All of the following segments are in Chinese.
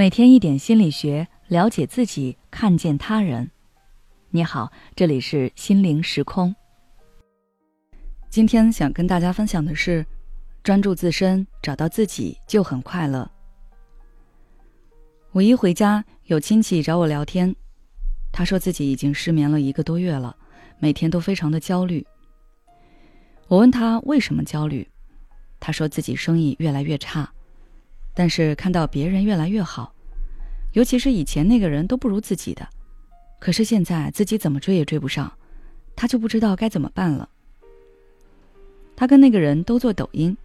每天一点心理学，了解自己，看见他人。你好，这里是心灵时空。今天想跟大家分享的是，专注自身，找到自己就很快乐。五一回家，有亲戚找我聊天，他说自己已经失眠了一个多月了，每天都非常的焦虑。我问他为什么焦虑，他说自己生意越来越差。但是看到别人越来越好，尤其是以前那个人都不如自己的，可是现在自己怎么追也追不上，他就不知道该怎么办了。他跟那个人都做抖音，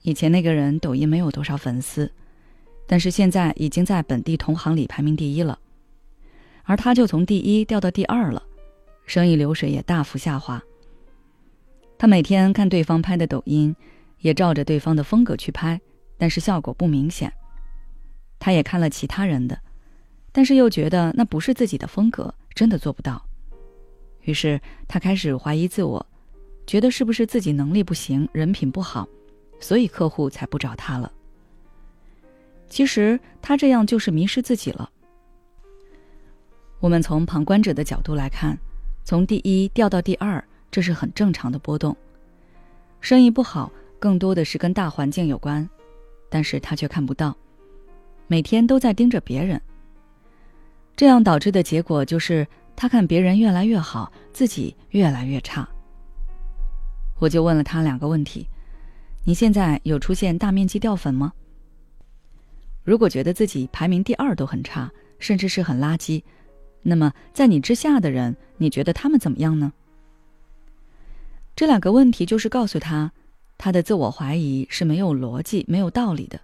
以前那个人抖音没有多少粉丝，但是现在已经在本地同行里排名第一了，而他就从第一掉到第二了，生意流水也大幅下滑。他每天看对方拍的抖音，也照着对方的风格去拍。但是效果不明显。他也看了其他人的，但是又觉得那不是自己的风格，真的做不到。于是他开始怀疑自我，觉得是不是自己能力不行，人品不好，所以客户才不找他了。其实他这样就是迷失自己了。我们从旁观者的角度来看，从第一掉到第二，这是很正常的波动。生意不好，更多的是跟大环境有关。但是他却看不到，每天都在盯着别人。这样导致的结果就是他看别人越来越好，自己越来越差。我就问了他两个问题：你现在有出现大面积掉粉吗？如果觉得自己排名第二都很差，甚至是很垃圾，那么在你之下的人，你觉得他们怎么样呢？这两个问题就是告诉他。他的自我怀疑是没有逻辑、没有道理的。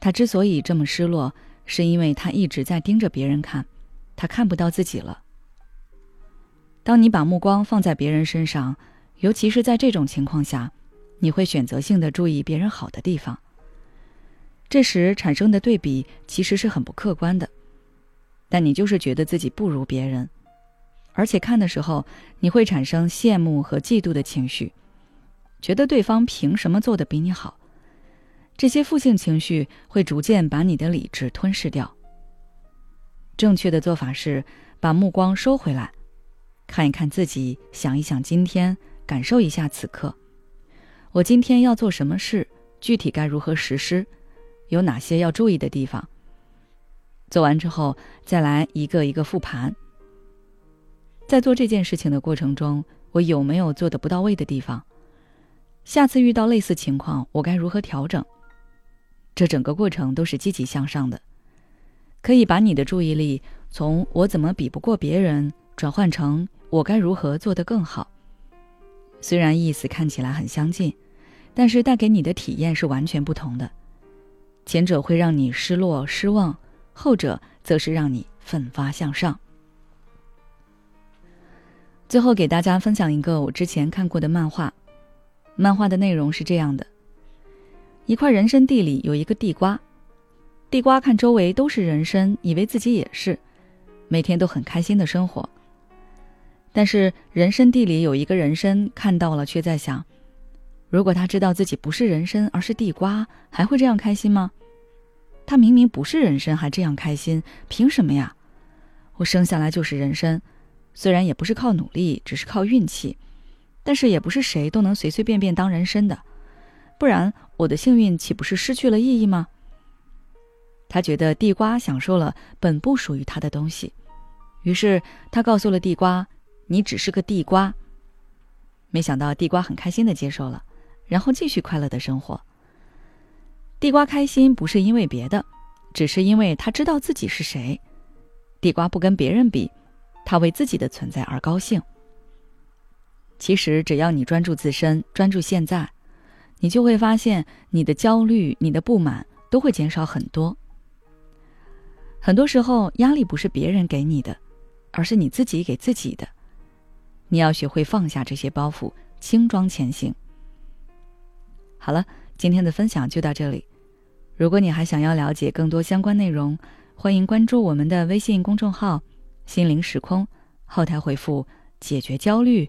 他之所以这么失落，是因为他一直在盯着别人看，他看不到自己了。当你把目光放在别人身上，尤其是在这种情况下，你会选择性的注意别人好的地方。这时产生的对比其实是很不客观的，但你就是觉得自己不如别人，而且看的时候你会产生羡慕和嫉妒的情绪。觉得对方凭什么做的比你好？这些负性情绪会逐渐把你的理智吞噬掉。正确的做法是把目光收回来，看一看自己，想一想今天，感受一下此刻。我今天要做什么事？具体该如何实施？有哪些要注意的地方？做完之后，再来一个一个复盘。在做这件事情的过程中，我有没有做的不到位的地方？下次遇到类似情况，我该如何调整？这整个过程都是积极向上的，可以把你的注意力从“我怎么比不过别人”转换成“我该如何做得更好”。虽然意思看起来很相近，但是带给你的体验是完全不同的。前者会让你失落失望，后者则是让你奋发向上。最后给大家分享一个我之前看过的漫画。漫画的内容是这样的：一块人参地里有一个地瓜，地瓜看周围都是人参，以为自己也是，每天都很开心的生活。但是人参地里有一个人参看到了，却在想：如果他知道自己不是人参而是地瓜，还会这样开心吗？他明明不是人参，还这样开心，凭什么呀？我生下来就是人参，虽然也不是靠努力，只是靠运气。但是也不是谁都能随随便便当人参的，不然我的幸运岂不是失去了意义吗？他觉得地瓜享受了本不属于他的东西，于是他告诉了地瓜：“你只是个地瓜。”没想到地瓜很开心的接受了，然后继续快乐的生活。地瓜开心不是因为别的，只是因为他知道自己是谁。地瓜不跟别人比，他为自己的存在而高兴。其实，只要你专注自身，专注现在，你就会发现，你的焦虑、你的不满都会减少很多。很多时候，压力不是别人给你的，而是你自己给自己的。你要学会放下这些包袱，轻装前行。好了，今天的分享就到这里。如果你还想要了解更多相关内容，欢迎关注我们的微信公众号“心灵时空”，后台回复“解决焦虑”。